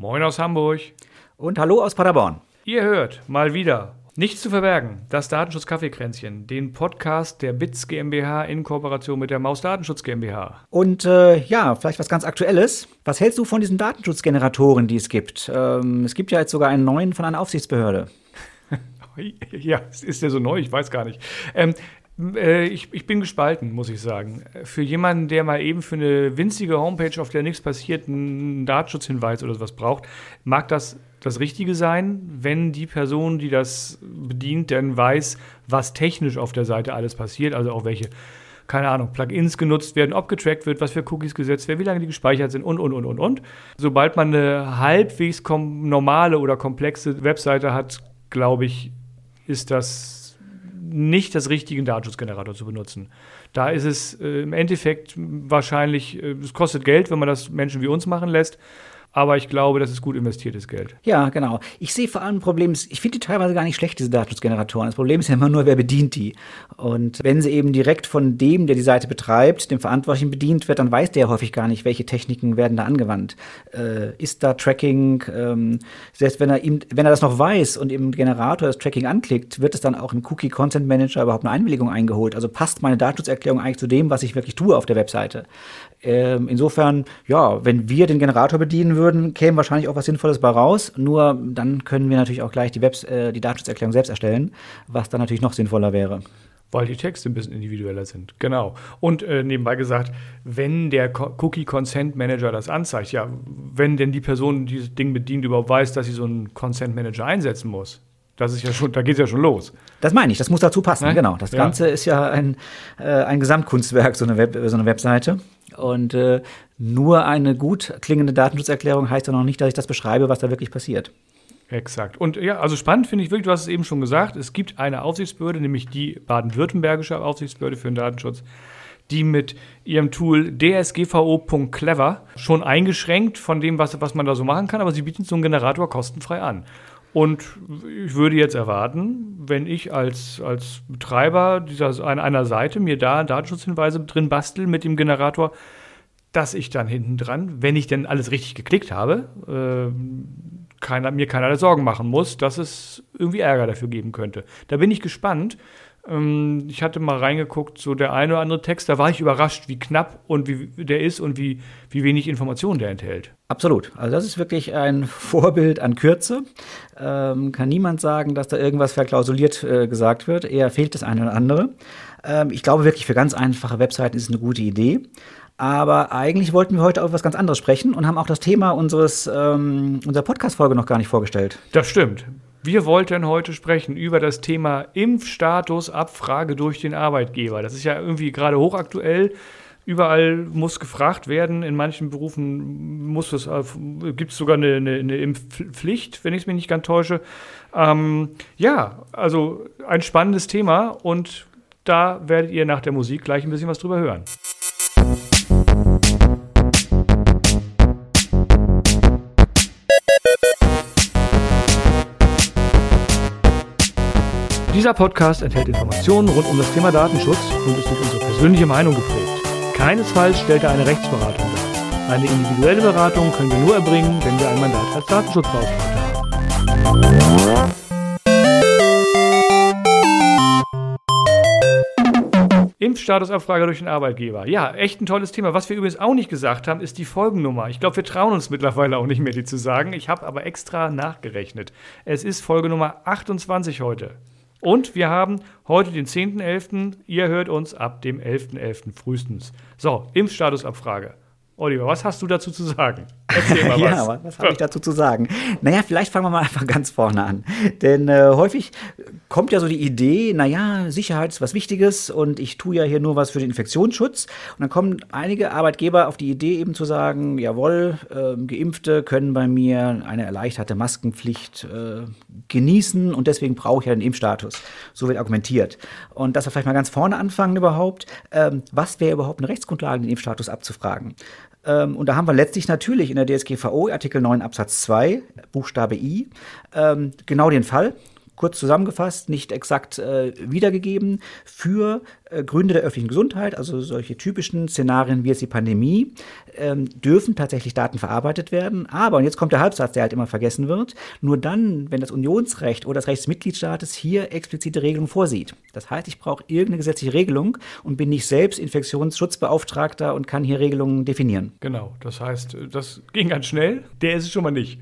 Moin aus Hamburg. Und hallo aus Paderborn. Ihr hört mal wieder Nichts zu verbergen, das Datenschutz-Kaffeekränzchen, den Podcast der BITS GmbH in Kooperation mit der Maus Datenschutz GmbH. Und äh, ja, vielleicht was ganz Aktuelles. Was hältst du von diesen Datenschutzgeneratoren, die es gibt? Ähm, es gibt ja jetzt sogar einen neuen von einer Aufsichtsbehörde. ja, ist der so neu? Ich weiß gar nicht. Ähm, äh, ich, ich, bin gespalten, muss ich sagen. Für jemanden, der mal eben für eine winzige Homepage, auf der nichts passiert, einen Datenschutzhinweis oder sowas braucht, mag das das Richtige sein, wenn die Person, die das bedient, denn weiß, was technisch auf der Seite alles passiert, also auch welche, keine Ahnung, Plugins genutzt werden, ob getrackt wird, was für Cookies gesetzt werden, wie lange die gespeichert sind und, und, und, und, und. Sobald man eine halbwegs normale oder komplexe Webseite hat, glaube ich, ist das nicht das richtige Datenschutzgenerator zu benutzen. Da ist es äh, im Endeffekt wahrscheinlich, äh, es kostet Geld, wenn man das Menschen wie uns machen lässt aber ich glaube, das ist gut investiertes Geld. Ja, genau. Ich sehe vor allem ein Problem, ich finde die teilweise gar nicht schlecht, diese Datenschutzgeneratoren. Das Problem ist ja immer nur, wer bedient die. Und wenn sie eben direkt von dem, der die Seite betreibt, dem Verantwortlichen bedient wird, dann weiß der häufig gar nicht, welche Techniken werden da angewandt. Äh, ist da Tracking, ähm, selbst wenn er, ihm, wenn er das noch weiß und im Generator das Tracking anklickt, wird es dann auch im Cookie Content Manager überhaupt eine Einwilligung eingeholt. Also passt meine Datenschutzerklärung eigentlich zu dem, was ich wirklich tue auf der Webseite. Ähm, insofern, ja, wenn wir den Generator bedienen würden, käme wahrscheinlich auch was Sinnvolles bei raus. Nur dann können wir natürlich auch gleich die, Webs äh, die Datenschutzerklärung selbst erstellen, was dann natürlich noch sinnvoller wäre. Weil die Texte ein bisschen individueller sind. Genau. Und äh, nebenbei gesagt, wenn der Cookie Consent Manager das anzeigt, ja, wenn denn die Person, die dieses Ding bedient, überhaupt weiß, dass sie so einen Consent Manager einsetzen muss, das ist ja schon, da geht es ja schon los. Das meine ich, das muss dazu passen, ne? genau. Das ja. Ganze ist ja ein, äh, ein Gesamtkunstwerk, so eine, Web, so eine Webseite. Und äh, nur eine gut klingende Datenschutzerklärung heißt ja noch nicht, dass ich das beschreibe, was da wirklich passiert. Exakt. Und ja, also spannend finde ich wirklich, du hast es eben schon gesagt, es gibt eine Aufsichtsbehörde, nämlich die baden-württembergische Aufsichtsbehörde für den Datenschutz, die mit ihrem Tool dsgvo.clever schon eingeschränkt von dem, was, was man da so machen kann, aber sie bieten so einen Generator kostenfrei an. Und ich würde jetzt erwarten, wenn ich als, als Betreiber dieser, einer Seite mir da Datenschutzhinweise drin bastel mit dem Generator, dass ich dann hinten dran, wenn ich denn alles richtig geklickt habe, äh, keiner, mir keinerlei Sorgen machen muss, dass es irgendwie Ärger dafür geben könnte. Da bin ich gespannt. Ähm, ich hatte mal reingeguckt, so der eine oder andere Text, da war ich überrascht, wie knapp und wie der ist und wie, wie wenig Informationen der enthält. Absolut. Also das ist wirklich ein Vorbild an Kürze. Ähm, kann niemand sagen, dass da irgendwas verklausuliert äh, gesagt wird. Eher fehlt das eine oder andere. Ähm, ich glaube wirklich, für ganz einfache Webseiten ist es eine gute Idee. Aber eigentlich wollten wir heute auf was ganz anderes sprechen und haben auch das Thema unseres, ähm, unserer Podcast-Folge noch gar nicht vorgestellt. Das stimmt. Wir wollten heute sprechen über das Thema Impfstatusabfrage durch den Arbeitgeber. Das ist ja irgendwie gerade hochaktuell. Überall muss gefragt werden. In manchen Berufen muss es, äh, gibt es sogar eine, eine, eine, Impfpflicht, wenn ich es mich nicht ganz täusche. Ähm, ja, also ein spannendes Thema und da werdet ihr nach der Musik gleich ein bisschen was drüber hören. Dieser Podcast enthält Informationen rund um das Thema Datenschutz und ist durch unsere persönliche Meinung geprägt. Keinesfalls stellt er eine Rechtsberatung dar. Eine individuelle Beratung können wir nur erbringen, wenn wir ein Mandat als Datenschutzbeauftragter haben. Impfstatusabfrage durch den Arbeitgeber. Ja, echt ein tolles Thema. Was wir übrigens auch nicht gesagt haben, ist die Folgennummer. Ich glaube, wir trauen uns mittlerweile auch nicht mehr, die zu sagen. Ich habe aber extra nachgerechnet. Es ist Folgenummer 28 heute. Und wir haben heute den 10.11. Ihr hört uns ab dem 11.11. .11. frühestens. So, Impfstatusabfrage. Oliver, was hast du dazu zu sagen? Mal was. ja, was habe ich dazu zu sagen? Naja, vielleicht fangen wir mal einfach ganz vorne an. Denn äh, häufig kommt ja so die Idee, naja, Sicherheit ist was Wichtiges und ich tue ja hier nur was für den Infektionsschutz. Und dann kommen einige Arbeitgeber auf die Idee eben zu sagen, jawohl, äh, Geimpfte können bei mir eine erleichterte Maskenpflicht äh, genießen und deswegen brauche ich ja den Impfstatus. So wird argumentiert. Und dass wir vielleicht mal ganz vorne anfangen überhaupt, ähm, was wäre überhaupt eine Rechtsgrundlage, den Impfstatus abzufragen? Ähm, und da haben wir letztlich natürlich in der DSGVO Artikel 9 Absatz 2 Buchstabe I ähm, genau den Fall. Kurz zusammengefasst, nicht exakt äh, wiedergegeben, für äh, Gründe der öffentlichen Gesundheit, also solche typischen Szenarien wie jetzt die Pandemie, ähm, dürfen tatsächlich Daten verarbeitet werden. Aber, und jetzt kommt der Halbsatz, der halt immer vergessen wird, nur dann, wenn das Unionsrecht oder das Recht des Mitgliedstaates hier explizite Regelungen vorsieht. Das heißt, ich brauche irgendeine gesetzliche Regelung und bin nicht selbst Infektionsschutzbeauftragter und kann hier Regelungen definieren. Genau, das heißt, das ging ganz schnell, der ist es schon mal nicht.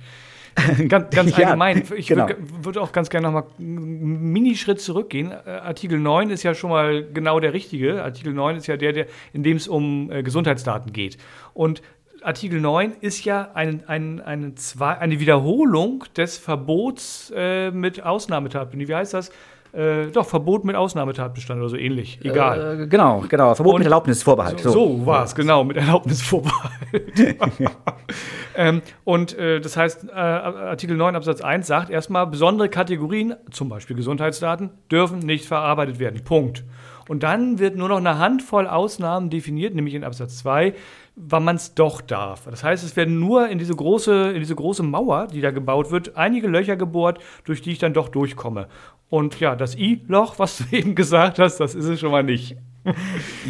ganz, ganz ja, allgemein. Ich genau. würde würd auch ganz gerne nochmal einen Minischritt zurückgehen. Äh, Artikel 9 ist ja schon mal genau der richtige. Artikel 9 ist ja der, der in dem es um äh, Gesundheitsdaten geht. Und Artikel 9 ist ja ein, ein, eine, zwei, eine Wiederholung des Verbots äh, mit Ausnahmetatbestand. Wie heißt das? Äh, doch, Verbot mit Ausnahmetatbestand oder so ähnlich. Egal. Äh, genau, genau. Verbot und mit Erlaubnisvorbehalt. So, so. so war es, genau, mit Erlaubnisvorbehalt. ähm, und äh, das heißt, äh, Artikel 9 Absatz 1 sagt erstmal, besondere Kategorien, zum Beispiel Gesundheitsdaten, dürfen nicht verarbeitet werden. Punkt. Und dann wird nur noch eine Handvoll Ausnahmen definiert, nämlich in Absatz 2, wann man es doch darf. Das heißt, es werden nur in diese, große, in diese große Mauer, die da gebaut wird, einige Löcher gebohrt, durch die ich dann doch durchkomme. Und ja, das I-Loch, was du eben gesagt hast, das ist es schon mal nicht.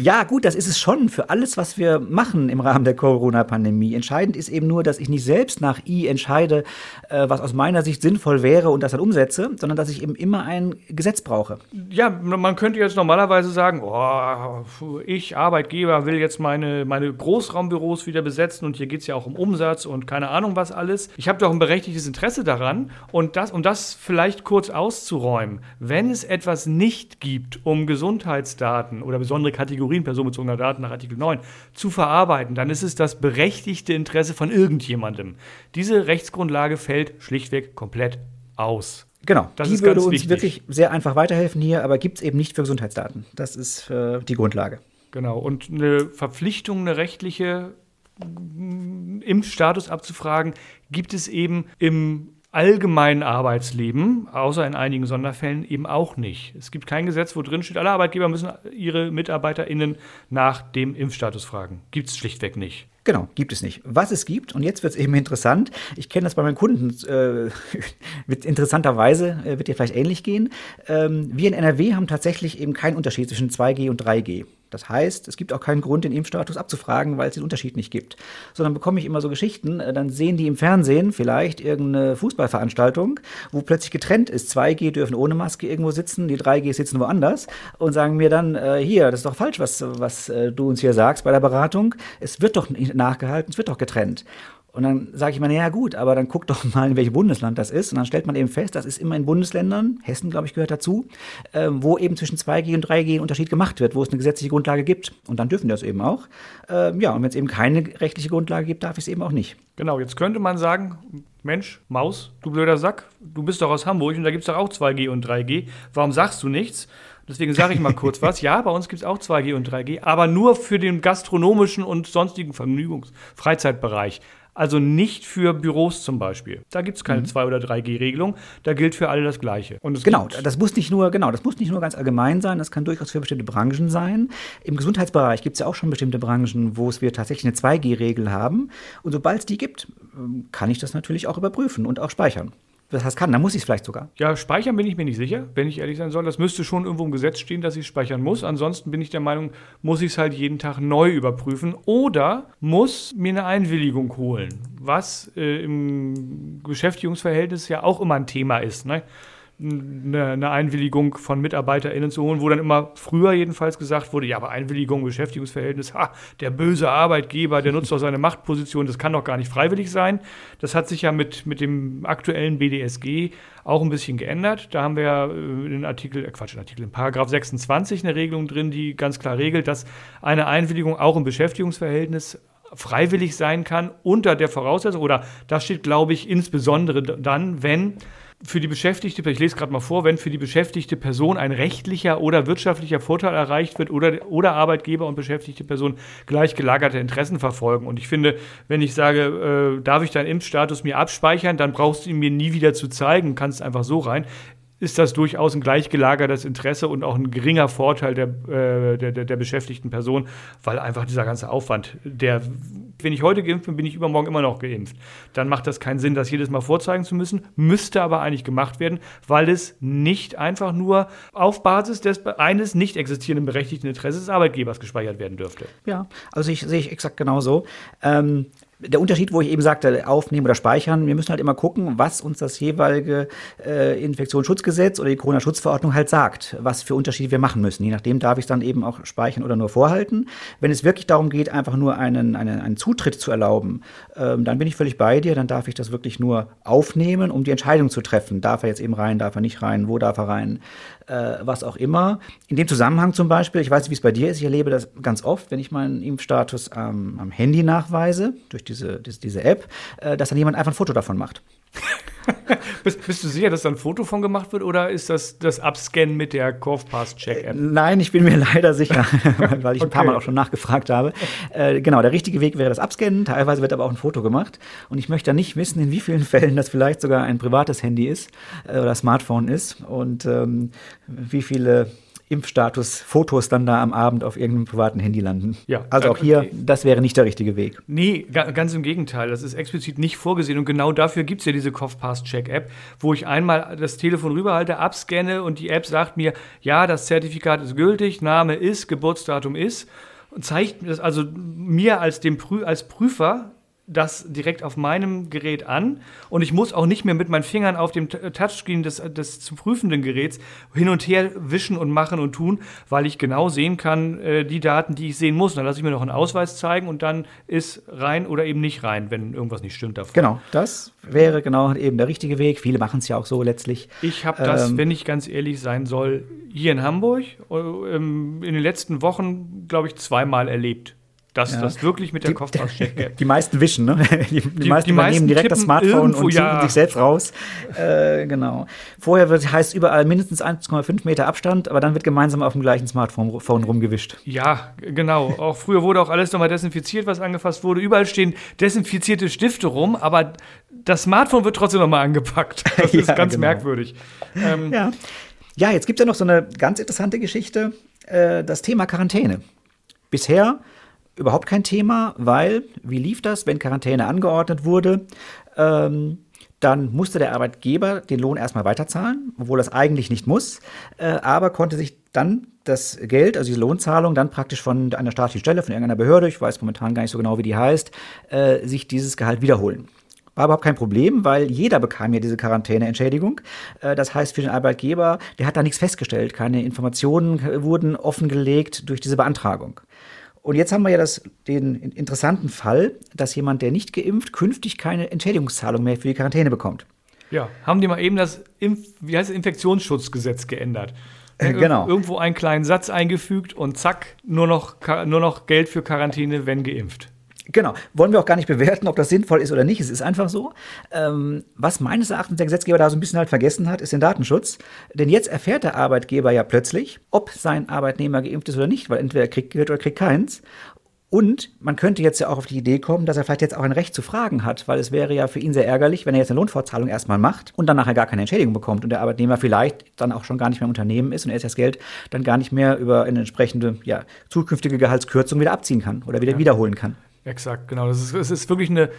Ja, gut, das ist es schon für alles, was wir machen im Rahmen der Corona-Pandemie. Entscheidend ist eben nur, dass ich nicht selbst nach I entscheide, äh, was aus meiner Sicht sinnvoll wäre und das dann umsetze, sondern dass ich eben immer ein Gesetz brauche. Ja, man könnte jetzt normalerweise sagen, oh, ich, Arbeitgeber, will jetzt meine, meine Großraumbüros wieder besetzen und hier geht es ja auch um Umsatz und keine Ahnung was alles. Ich habe doch ein berechtigtes Interesse daran und das, um das vielleicht kurz auszuräumen, wenn es etwas nicht gibt, um Gesundheitsdaten oder besondere Kategorien personenbezogener Daten nach Artikel 9 zu verarbeiten, dann ist es das berechtigte Interesse von irgendjemandem. Diese Rechtsgrundlage fällt schlichtweg komplett aus. Genau, das die würde uns wichtig. wirklich sehr einfach weiterhelfen hier, aber gibt es eben nicht für Gesundheitsdaten. Das ist äh, die Grundlage. Genau, und eine Verpflichtung, eine rechtliche Impfstatus abzufragen, gibt es eben im allgemeinen Arbeitsleben, außer in einigen Sonderfällen, eben auch nicht. Es gibt kein Gesetz, wo drin steht, alle Arbeitgeber müssen ihre MitarbeiterInnen nach dem Impfstatus fragen. Gibt es schlichtweg nicht. Genau, gibt es nicht. Was es gibt, und jetzt wird es eben interessant, ich kenne das bei meinen Kunden, äh, wird interessanterweise, äh, wird dir vielleicht ähnlich gehen. Ähm, wir in NRW haben tatsächlich eben keinen Unterschied zwischen 2G und 3G. Das heißt, es gibt auch keinen Grund, den Impfstatus abzufragen, weil es den Unterschied nicht gibt. Sondern bekomme ich immer so Geschichten, äh, dann sehen die im Fernsehen vielleicht irgendeine Fußballveranstaltung, wo plötzlich getrennt ist. 2G dürfen ohne Maske irgendwo sitzen, die 3G sitzen woanders und sagen mir dann, äh, hier, das ist doch falsch, was, was äh, du uns hier sagst bei der Beratung. Es wird doch nachgehalten, es wird doch getrennt. Und dann sage ich mir, naja gut, aber dann guck doch mal, in welchem Bundesland das ist. Und dann stellt man eben fest, das ist immer in Bundesländern, Hessen, glaube ich, gehört dazu, äh, wo eben zwischen 2G und 3G ein Unterschied gemacht wird, wo es eine gesetzliche Grundlage gibt. Und dann dürfen die das eben auch. Äh, ja, und wenn es eben keine rechtliche Grundlage gibt, darf ich es eben auch nicht. Genau, jetzt könnte man sagen, Mensch, Maus, du blöder Sack, du bist doch aus Hamburg und da gibt es doch auch 2G und 3G. Warum sagst du nichts? Deswegen sage ich mal kurz was. Ja, bei uns gibt es auch 2G und 3G, aber nur für den gastronomischen und sonstigen Vergnügungs-, Freizeitbereich. Also nicht für Büros zum Beispiel. Da gibt es keine mhm. 2- oder 3G-Regelung. Da gilt für alle das Gleiche. genau, das muss nicht nur, genau, das muss nicht nur ganz allgemein sein, das kann durchaus für bestimmte Branchen sein. Im Gesundheitsbereich gibt es ja auch schon bestimmte Branchen, wo es wir tatsächlich eine 2G-Regel haben. Und sobald es die gibt, ähm, kann ich das natürlich auch überprüfen und auch speichern das kann, dann muss ich es vielleicht sogar. Ja, speichern bin ich mir nicht sicher, wenn ich ehrlich sein soll. Das müsste schon irgendwo im Gesetz stehen, dass ich speichern muss. Ansonsten bin ich der Meinung, muss ich es halt jeden Tag neu überprüfen oder muss mir eine Einwilligung holen, was äh, im Beschäftigungsverhältnis ja auch immer ein Thema ist. Ne? Eine, eine, Einwilligung von MitarbeiterInnen zu holen, wo dann immer früher jedenfalls gesagt wurde, ja, aber Einwilligung, Beschäftigungsverhältnis, ha, der böse Arbeitgeber, der nutzt doch seine Machtposition, das kann doch gar nicht freiwillig sein. Das hat sich ja mit, mit dem aktuellen BDSG auch ein bisschen geändert. Da haben wir ja äh, in den Artikel, äh Quatsch, in Artikel, in Paragraph 26 eine Regelung drin, die ganz klar regelt, dass eine Einwilligung auch im Beschäftigungsverhältnis freiwillig sein kann unter der Voraussetzung, oder das steht, glaube ich, insbesondere dann, wenn für die beschäftigte, ich lese gerade mal vor, wenn für die beschäftigte Person ein rechtlicher oder wirtschaftlicher Vorteil erreicht wird oder, oder Arbeitgeber und beschäftigte Person gleich gelagerte Interessen verfolgen. Und ich finde, wenn ich sage, äh, darf ich deinen Impfstatus mir abspeichern, dann brauchst du ihn mir nie wieder zu zeigen, kannst einfach so rein ist das durchaus ein gleichgelagertes Interesse und auch ein geringer Vorteil der, äh, der, der, der, beschäftigten Person, weil einfach dieser ganze Aufwand, der, wenn ich heute geimpft bin, bin ich übermorgen immer noch geimpft. Dann macht das keinen Sinn, das jedes Mal vorzeigen zu müssen, müsste aber eigentlich gemacht werden, weil es nicht einfach nur auf Basis des eines nicht existierenden berechtigten Interesses des Arbeitgebers gespeichert werden dürfte. Ja, also ich sehe ich exakt genauso. Ähm, der Unterschied, wo ich eben sagte, aufnehmen oder speichern, wir müssen halt immer gucken, was uns das jeweilige äh, Infektionsschutzgesetz oder die Corona-Schutzverordnung halt sagt, was für Unterschiede wir machen müssen. Je nachdem darf ich es dann eben auch speichern oder nur vorhalten. Wenn es wirklich darum geht, einfach nur einen, einen, einen Zutritt zu erlauben, ähm, dann bin ich völlig bei dir, dann darf ich das wirklich nur aufnehmen, um die Entscheidung zu treffen. Darf er jetzt eben rein, darf er nicht rein, wo darf er rein? äh, was auch immer. In dem Zusammenhang zum Beispiel, ich weiß nicht, wie es bei dir ist, ich erlebe das ganz oft, wenn ich meinen Impfstatus ähm, am Handy nachweise, durch diese, diese, diese App, äh, dass dann jemand einfach ein Foto davon macht. bist, bist, du sicher, dass da ein Foto von gemacht wird oder ist das das Abscannen mit der CorvPass-Check-App? Äh, nein, ich bin mir leider sicher, weil ich okay. ein paar Mal auch schon nachgefragt habe. Äh, genau, der richtige Weg wäre das Abscannen. Teilweise wird aber auch ein Foto gemacht. Und ich möchte da nicht wissen, in wie vielen Fällen das vielleicht sogar ein privates Handy ist äh, oder Smartphone ist und ähm, wie viele Impfstatus-Fotos dann da am Abend auf irgendeinem privaten Handy landen. Ja, also auch hier, das wäre nicht der richtige Weg. Nee, ganz im Gegenteil. Das ist explizit nicht vorgesehen. Und genau dafür gibt es ja diese CoughPass-Check-App, wo ich einmal das Telefon rüberhalte, abscanne und die App sagt mir, ja, das Zertifikat ist gültig, Name ist, Geburtsdatum ist. Und zeigt mir das also mir als, dem Prü als Prüfer das direkt auf meinem Gerät an und ich muss auch nicht mehr mit meinen Fingern auf dem Touchscreen des, des zu prüfenden Geräts hin und her wischen und machen und tun, weil ich genau sehen kann, äh, die Daten, die ich sehen muss. Und dann lasse ich mir noch einen Ausweis zeigen und dann ist rein oder eben nicht rein, wenn irgendwas nicht stimmt davon. Genau, das wäre genau eben der richtige Weg. Viele machen es ja auch so letztlich. Ich habe das, ähm, wenn ich ganz ehrlich sein soll, hier in Hamburg äh, ähm, in den letzten Wochen, glaube ich, zweimal erlebt dass ja. das wirklich mit der Kopfauscheck Die meisten wischen, ne? Die, die, die meisten die übernehmen direkt das Smartphone und ziehen ja. sich selbst raus. Äh, genau. Vorher wird, heißt überall mindestens 1,5 Meter Abstand, aber dann wird gemeinsam auf dem gleichen Smartphone rumgewischt. Ja, genau. Auch früher wurde auch alles nochmal desinfiziert, was angefasst wurde. Überall stehen desinfizierte Stifte rum, aber das Smartphone wird trotzdem nochmal angepackt. Das ist ganz genau. merkwürdig. Ähm, ja. ja, jetzt gibt es ja noch so eine ganz interessante Geschichte, äh, das Thema Quarantäne. Bisher überhaupt kein Thema, weil, wie lief das, wenn Quarantäne angeordnet wurde? Ähm, dann musste der Arbeitgeber den Lohn erstmal weiterzahlen, obwohl das eigentlich nicht muss, äh, aber konnte sich dann das Geld, also diese Lohnzahlung, dann praktisch von einer staatlichen Stelle, von irgendeiner Behörde, ich weiß momentan gar nicht so genau, wie die heißt, äh, sich dieses Gehalt wiederholen. War überhaupt kein Problem, weil jeder bekam ja diese Quarantäneentschädigung. Äh, das heißt, für den Arbeitgeber, der hat da nichts festgestellt. Keine Informationen wurden offengelegt durch diese Beantragung. Und jetzt haben wir ja das, den interessanten Fall, dass jemand, der nicht geimpft, künftig keine Entschädigungszahlung mehr für die Quarantäne bekommt. Ja, haben die mal eben das, Impf wie heißt das, Infektionsschutzgesetz geändert. Äh, genau. Irgendwo einen kleinen Satz eingefügt und zack, nur noch, nur noch Geld für Quarantäne, wenn geimpft. Genau. Wollen wir auch gar nicht bewerten, ob das sinnvoll ist oder nicht. Es ist einfach so. Ähm, was meines Erachtens der Gesetzgeber da so ein bisschen halt vergessen hat, ist den Datenschutz. Denn jetzt erfährt der Arbeitgeber ja plötzlich, ob sein Arbeitnehmer geimpft ist oder nicht, weil entweder er kriegt Geld oder kriegt keins. Und man könnte jetzt ja auch auf die Idee kommen, dass er vielleicht jetzt auch ein Recht zu fragen hat, weil es wäre ja für ihn sehr ärgerlich, wenn er jetzt eine Lohnfortzahlung erstmal macht und dann nachher gar keine Entschädigung bekommt und der Arbeitnehmer vielleicht dann auch schon gar nicht mehr im Unternehmen ist und er das Geld dann gar nicht mehr über eine entsprechende ja, zukünftige Gehaltskürzung wieder abziehen kann oder wieder ja. wiederholen kann. Exakt, genau. Das ist, es ist wirklich eine,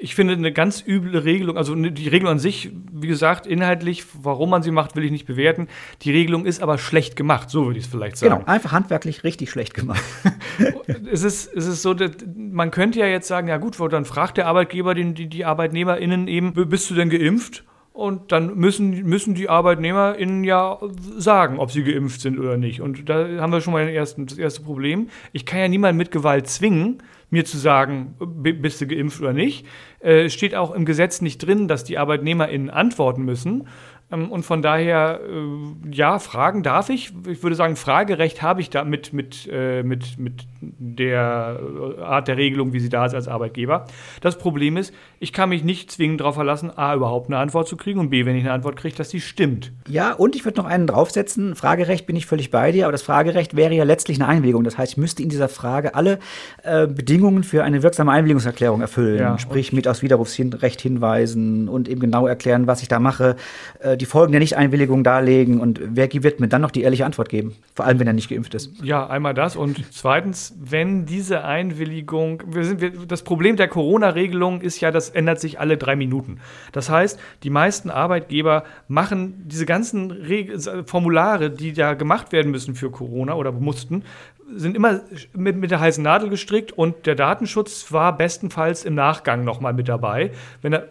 ich finde, eine ganz üble Regelung. Also ne, die Regelung an sich, wie gesagt, inhaltlich, warum man sie macht, will ich nicht bewerten. Die Regelung ist aber schlecht gemacht, so würde ich es vielleicht sagen. Genau, einfach handwerklich richtig schlecht gemacht. es, ist, es ist so, man könnte ja jetzt sagen, ja gut, dann fragt der Arbeitgeber den, die, die ArbeitnehmerInnen eben, bist du denn geimpft? Und dann müssen, müssen die ArbeitnehmerInnen ja sagen, ob sie geimpft sind oder nicht. Und da haben wir schon mal ersten, das erste Problem. Ich kann ja niemanden mit Gewalt zwingen, mir zu sagen, bist du geimpft oder nicht. Äh, steht auch im Gesetz nicht drin, dass die ArbeitnehmerInnen antworten müssen. Ähm, und von daher, äh, ja, fragen darf ich. Ich würde sagen, Fragerecht habe ich da mit, mit, äh, mit, mit der Art der Regelung, wie sie da ist als Arbeitgeber. Das Problem ist, ich kann mich nicht zwingend darauf verlassen, A, überhaupt eine Antwort zu kriegen und B, wenn ich eine Antwort kriege, dass die stimmt. Ja, und ich würde noch einen draufsetzen. Fragerecht bin ich völlig bei dir, aber das Fragerecht wäre ja letztlich eine Einwilligung. Das heißt, ich müsste in dieser Frage alle äh, Bedingungen für eine wirksame Einwilligungserklärung erfüllen. Ja, Sprich, mit aus Widerrufsrecht hinweisen und eben genau erklären, was ich da mache. Äh, die Folgen der Nichteinwilligung darlegen und wer wird mir dann noch die ehrliche Antwort geben? Vor allem, wenn er nicht geimpft ist. Ja, einmal das und zweitens, wenn diese Einwilligung, wir sind, wir, das Problem der Corona-Regelung ist ja, das ändert sich alle drei Minuten. Das heißt, die meisten Arbeitgeber machen diese ganzen Reg Formulare, die da gemacht werden müssen für Corona oder mussten, sind immer mit, mit der heißen Nadel gestrickt und der Datenschutz war bestenfalls im Nachgang nochmal mit dabei. Wenn er,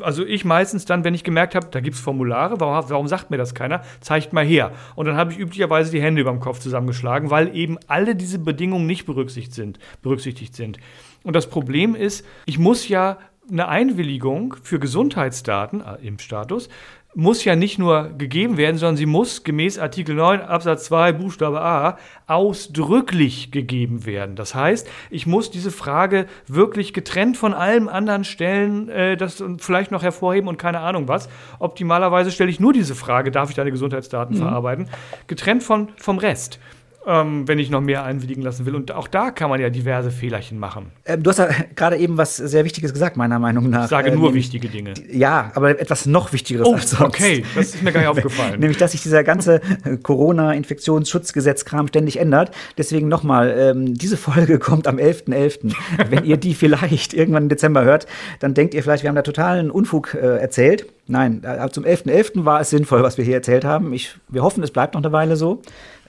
also ich meistens dann, wenn ich gemerkt habe, da gibt es Formulare, warum, warum, sagt mir das keiner? Zeigt mal her. Und dann habe ich üblicherweise die Hände über dem Kopf zusammengeschlagen, weil eben alle diese Bedingungen nicht berücksichtigt sind. Berücksichtigt sind. Und das Problem ist, ich muss ja eine Einwilligung für Gesundheitsdaten äh, im Status muss ja nicht nur gegeben werden, sondern sie muss gemäß Artikel 9 Absatz 2 Buchstabe A ausdrücklich gegeben werden. Das heißt, ich muss diese Frage wirklich getrennt von allem anderen stellen, äh, das vielleicht noch hervorheben und keine Ahnung was. Optimalerweise stelle ich nur diese Frage, darf ich deine Gesundheitsdaten mhm. verarbeiten, getrennt von, vom Rest ähm, wenn ich noch mehr einwilligen lassen will. Und auch da kann man ja diverse Fehlerchen machen. Ähm, du hast ja gerade eben was sehr Wichtiges gesagt, meiner Meinung nach. Ich sage nur äh, wichtige Dinge. Ja, aber etwas noch Wichtigeres oh, als sonst. Okay, das ist mir gar nicht aufgefallen. Nämlich, dass sich dieser ganze äh, Corona-Infektionsschutzgesetz-Kram ständig ändert. Deswegen nochmal, ähm, diese Folge kommt am 11.11. .11. Wenn ihr die vielleicht irgendwann im Dezember hört, dann denkt ihr vielleicht, wir haben da totalen Unfug äh, erzählt. Nein, äh, zum 11.11. .11. war es sinnvoll, was wir hier erzählt haben. Ich, wir hoffen, es bleibt noch eine Weile so.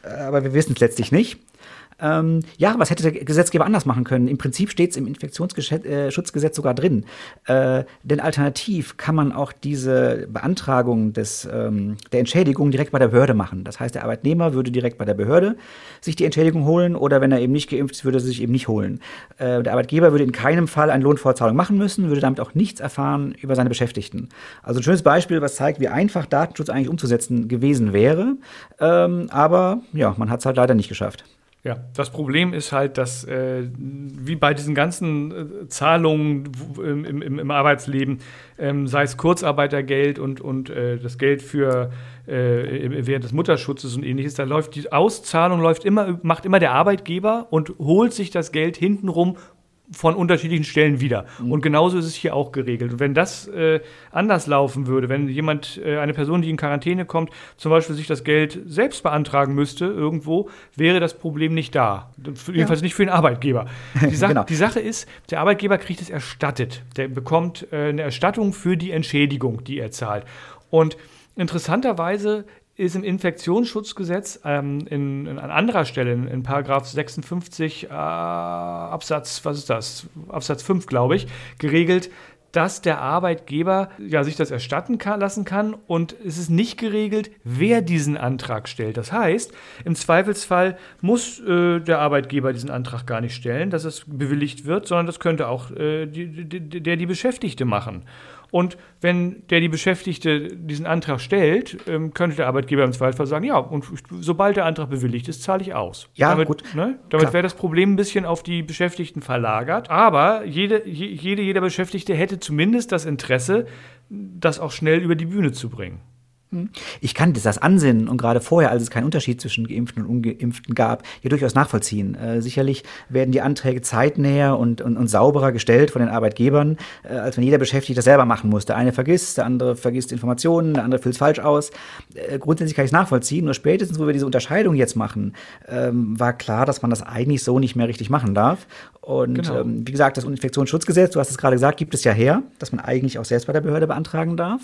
Äh, aber wir wissen es letztlich nicht. Ähm, ja, was hätte der Gesetzgeber anders machen können? Im Prinzip steht es im Infektionsschutzgesetz sogar drin. Äh, denn alternativ kann man auch diese Beantragung des, ähm, der Entschädigung direkt bei der Behörde machen. Das heißt, der Arbeitnehmer würde direkt bei der Behörde sich die Entschädigung holen oder wenn er eben nicht geimpft ist, würde er sich eben nicht holen. Äh, der Arbeitgeber würde in keinem Fall eine Lohnfortzahlung machen müssen, würde damit auch nichts erfahren über seine Beschäftigten. Also ein schönes Beispiel, was zeigt, wie einfach Datenschutz eigentlich umzusetzen gewesen wäre. Ähm, aber ja, man hat es halt leider nicht geschafft. Ja, das Problem ist halt, dass äh, wie bei diesen ganzen äh, Zahlungen im, im, im, Arbeitsleben, ähm, sei es Kurzarbeitergeld und, und äh, das Geld für äh, während des Mutterschutzes und ähnliches, da läuft die Auszahlung läuft immer, macht immer der Arbeitgeber und holt sich das Geld hintenrum von unterschiedlichen Stellen wieder. Mhm. Und genauso ist es hier auch geregelt. Und wenn das äh, anders laufen würde, wenn jemand, äh, eine Person, die in Quarantäne kommt, zum Beispiel sich das Geld selbst beantragen müsste irgendwo, wäre das Problem nicht da. Jedenfalls ja. nicht für den Arbeitgeber. Die, Sa genau. die, Sache ist, der Arbeitgeber kriegt es erstattet. Der bekommt äh, eine Erstattung für die Entschädigung, die er zahlt. Und interessanterweise ist im Infektionsschutzgesetz ähm, in, in, an anderer Stelle, in, in Paragraph 56 äh, Absatz, was ist das? Absatz 5, glaube ich, geregelt, dass der Arbeitgeber ja, sich das erstatten kann, lassen kann und es ist nicht geregelt, wer diesen Antrag stellt. Das heißt, im Zweifelsfall muss äh, der Arbeitgeber diesen Antrag gar nicht stellen, dass es bewilligt wird, sondern das könnte auch äh, die, die, der die Beschäftigte machen. Und wenn der die Beschäftigte diesen Antrag stellt, ähm, könnte der Arbeitgeber im Zweifelsfall sagen, ja, und sobald der Antrag bewilligt ist, zahle ich aus. Ja, damit, gut. Ne, damit wäre das Problem ein bisschen auf die Beschäftigten verlagert. Aber jede, jede, jeder Beschäftigte hätte zumindest das Interesse, das auch schnell über die Bühne zu bringen. Hm. Ich kann das Ansinnen und gerade vorher, als es keinen Unterschied zwischen Geimpften und Ungeimpften gab, hier durchaus nachvollziehen. Äh, sicherlich werden die Anträge zeitnäher und, und, und sauberer gestellt von den Arbeitgebern, äh, als wenn jeder Beschäftigte das selber machen muss. Der eine vergisst, der andere vergisst Informationen, der andere füllt es falsch aus. Äh, grundsätzlich kann ich es nachvollziehen, nur spätestens, wo wir diese Unterscheidung jetzt machen, ähm, war klar, dass man das eigentlich so nicht mehr richtig machen darf. Und genau. ähm, wie gesagt, das Infektionsschutzgesetz, du hast es gerade gesagt, gibt es ja her, dass man eigentlich auch selbst bei der Behörde beantragen darf.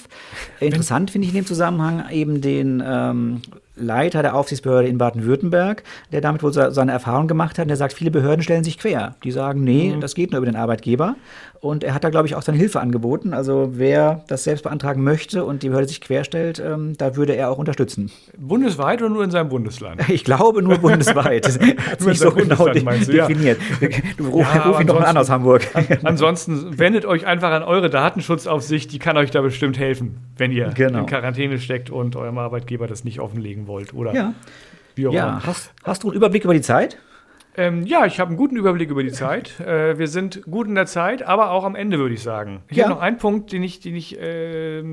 Interessant finde ich in dem Zusammenhang eben den ähm, Leiter der Aufsichtsbehörde in Baden-Württemberg, der damit wohl seine Erfahrung gemacht hat. Und der sagt, viele Behörden stellen sich quer. Die sagen, nee, mhm. das geht nur über den Arbeitgeber. Und er hat da, glaube ich, auch seine Hilfe angeboten. Also wer das selbst beantragen möchte und die Behörde sich querstellt, ähm, da würde er auch unterstützen. Bundesweit oder nur in seinem Bundesland? Ich glaube nur bundesweit. Das hat nicht so genau de definiert. Ja. Du ruf, ja, ruf ihn doch mal an aus Hamburg. ansonsten wendet euch einfach an eure Datenschutzaufsicht, die kann euch da bestimmt helfen, wenn ihr genau. in Quarantäne steckt und eurem Arbeitgeber das nicht offenlegen wollt. Oder ja. wie auch ja. immer. Hast, hast du einen Überblick über die Zeit? Ähm, ja, ich habe einen guten Überblick über die Zeit. Äh, wir sind gut in der Zeit, aber auch am Ende, würde ich sagen. Ich ja. habe noch einen Punkt, den ich, den ich äh,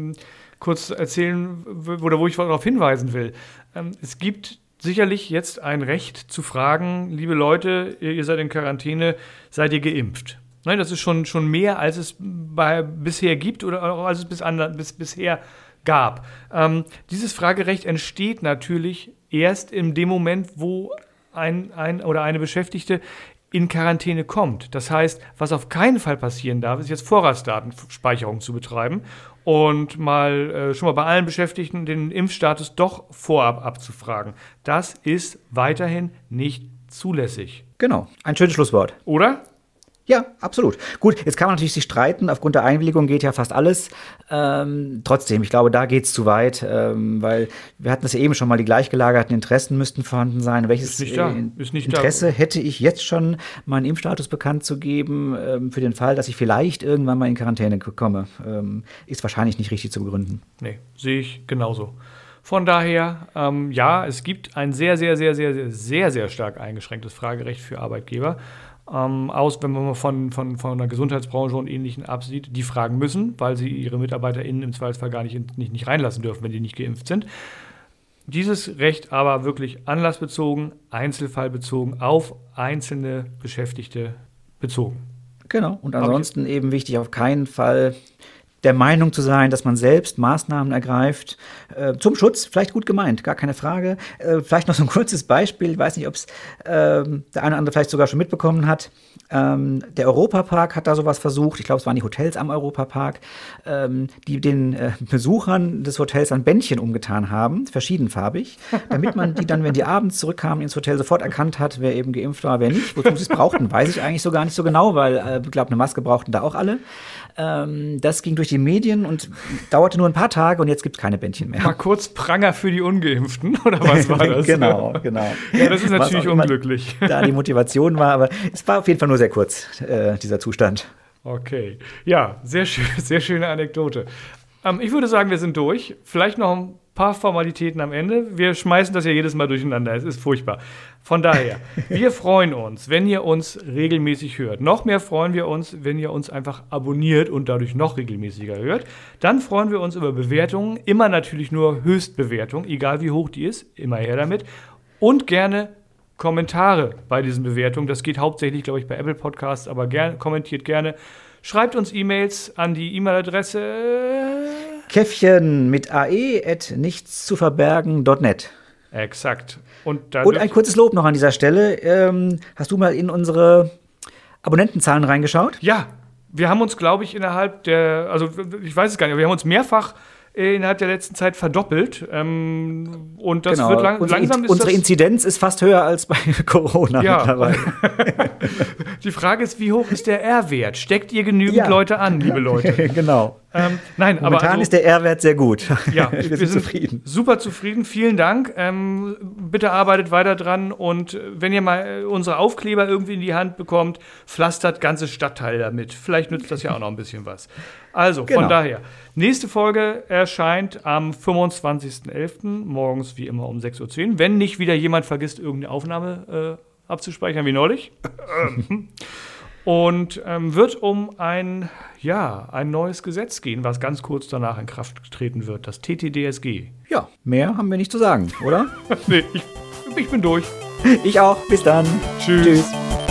kurz erzählen oder wo ich darauf hinweisen will. Ähm, es gibt sicherlich jetzt ein Recht zu fragen, liebe Leute, ihr seid in Quarantäne, seid ihr geimpft? Nein, das ist schon, schon mehr, als es bei, bisher gibt oder als es bis, an, bis bisher gab. Ähm, dieses Fragerecht entsteht natürlich erst in dem Moment, wo ein, ein oder eine Beschäftigte in Quarantäne kommt. Das heißt, was auf keinen Fall passieren darf, ist jetzt Vorratsdatenspeicherung zu betreiben und mal äh, schon mal bei allen Beschäftigten den Impfstatus doch vorab abzufragen. Das ist weiterhin nicht zulässig. Genau, ein schönes Schlusswort. Oder? Ja, absolut. Gut, jetzt kann man natürlich sich streiten. Aufgrund der Einwilligung geht ja fast alles. Ähm, trotzdem, ich glaube, da geht es zu weit, ähm, weil wir hatten es ja eben schon mal, die gleichgelagerten Interessen müssten vorhanden sein. Welches Ist nicht da. Ist nicht Interesse da. hätte ich jetzt schon, meinen Impfstatus bekannt zu geben, ähm, für den Fall, dass ich vielleicht irgendwann mal in Quarantäne komme? Ähm, ist wahrscheinlich nicht richtig zu begründen. Nee, sehe ich genauso. Von daher, ähm, ja, es gibt ein sehr, sehr, sehr, sehr, sehr, sehr, sehr stark eingeschränktes Fragerecht für Arbeitgeber ähm, aus, wenn man von, von, von der Gesundheitsbranche und Ähnlichen absieht, die fragen müssen, weil sie ihre MitarbeiterInnen im Zweifelsfall gar nicht, nicht, nicht reinlassen dürfen, wenn die nicht geimpft sind. Dieses Recht aber wirklich anlassbezogen, einzelfallbezogen, auf einzelne Beschäftigte bezogen. Genau. Und ansonsten eben wichtig, auf keinen Fall der Meinung zu sein, dass man selbst Maßnahmen ergreift äh, zum Schutz, vielleicht gut gemeint, gar keine Frage. Äh, vielleicht noch so ein kurzes Beispiel, ich weiß nicht, ob es äh, der eine oder andere vielleicht sogar schon mitbekommen hat. Ähm, der Europapark hat da sowas versucht, ich glaube, es waren die Hotels am Europapark, ähm, die den äh, Besuchern des Hotels ein Bändchen umgetan haben, verschiedenfarbig, damit man die dann, wenn die abends zurückkamen ins Hotel, sofort erkannt hat, wer eben geimpft war, wer nicht. Wozu sie es brauchten, weiß ich eigentlich so gar nicht so genau, weil äh, ich glaube, eine Maske brauchten da auch alle. Ähm, das ging durch die Medien und dauerte nur ein paar Tage und jetzt gibt es keine Bändchen mehr. Mal kurz Pranger für die Ungeimpften, oder was war das? genau, genau. Ja, das ist natürlich unglücklich. Da die Motivation war, aber es war auf jeden Fall nur sehr kurz, äh, dieser Zustand. Okay. Ja, sehr, schön, sehr schöne Anekdote. Ähm, ich würde sagen, wir sind durch. Vielleicht noch ein paar Formalitäten am Ende. Wir schmeißen das ja jedes Mal durcheinander. Es ist furchtbar. Von daher, wir freuen uns, wenn ihr uns regelmäßig hört. Noch mehr freuen wir uns, wenn ihr uns einfach abonniert und dadurch noch regelmäßiger hört. Dann freuen wir uns über Bewertungen. Immer natürlich nur Höchstbewertung, egal wie hoch die ist. Immer her damit. Und gerne Kommentare bei diesen Bewertungen. Das geht hauptsächlich, glaube ich, bei Apple Podcasts, aber gern, kommentiert gerne. Schreibt uns E-Mails an die E-Mail-Adresse Käffchen mit ae at nichts zu verbergen.net. Exakt. Und, Und, ein kurzes Lob noch an dieser Stelle. Ähm, hast du mal in unsere Abonnentenzahlen reingeschaut? Ja, wir haben uns, glaube ich, innerhalb der, also ich weiß es gar nicht, aber wir haben uns mehrfach innerhalb der letzten Zeit verdoppelt. Ähm, und das genau. wird lang, unsere, langsam. Unsere Inzidenz ist fast höher als bei Corona ja. mittlerweile. Die Frage ist, wie hoch ist der R-Wert? Steckt ihr genügend ja. Leute an, liebe Leute? genau. Ähm, nein, Momentan aber also, ist der R-Wert sehr gut. Ja, wir, wir sind, zufrieden. Super zufrieden. Vielen Dank. Ähm, bitte arbeitet weiter dran und wenn ihr mal unsere Aufkleber irgendwie in die Hand bekommt, pflastert ganze Stadtteile damit. Vielleicht nützt das ja auch noch ein bisschen was. Also, genau. von daher, nächste Folge erscheint am 25.11. morgens wie immer um 6.10 Uhr. Wenn nicht wieder jemand vergisst, irgendeine Aufnahme äh, abzuspeichern wie neulich. und ähm, wird um ein, ja, ein neues Gesetz gehen, was ganz kurz danach in Kraft treten wird, das TTDSG. Ja, mehr haben wir nicht zu sagen, oder? nee, ich, ich bin durch. Ich auch. Bis dann. Tschüss. Tschüss.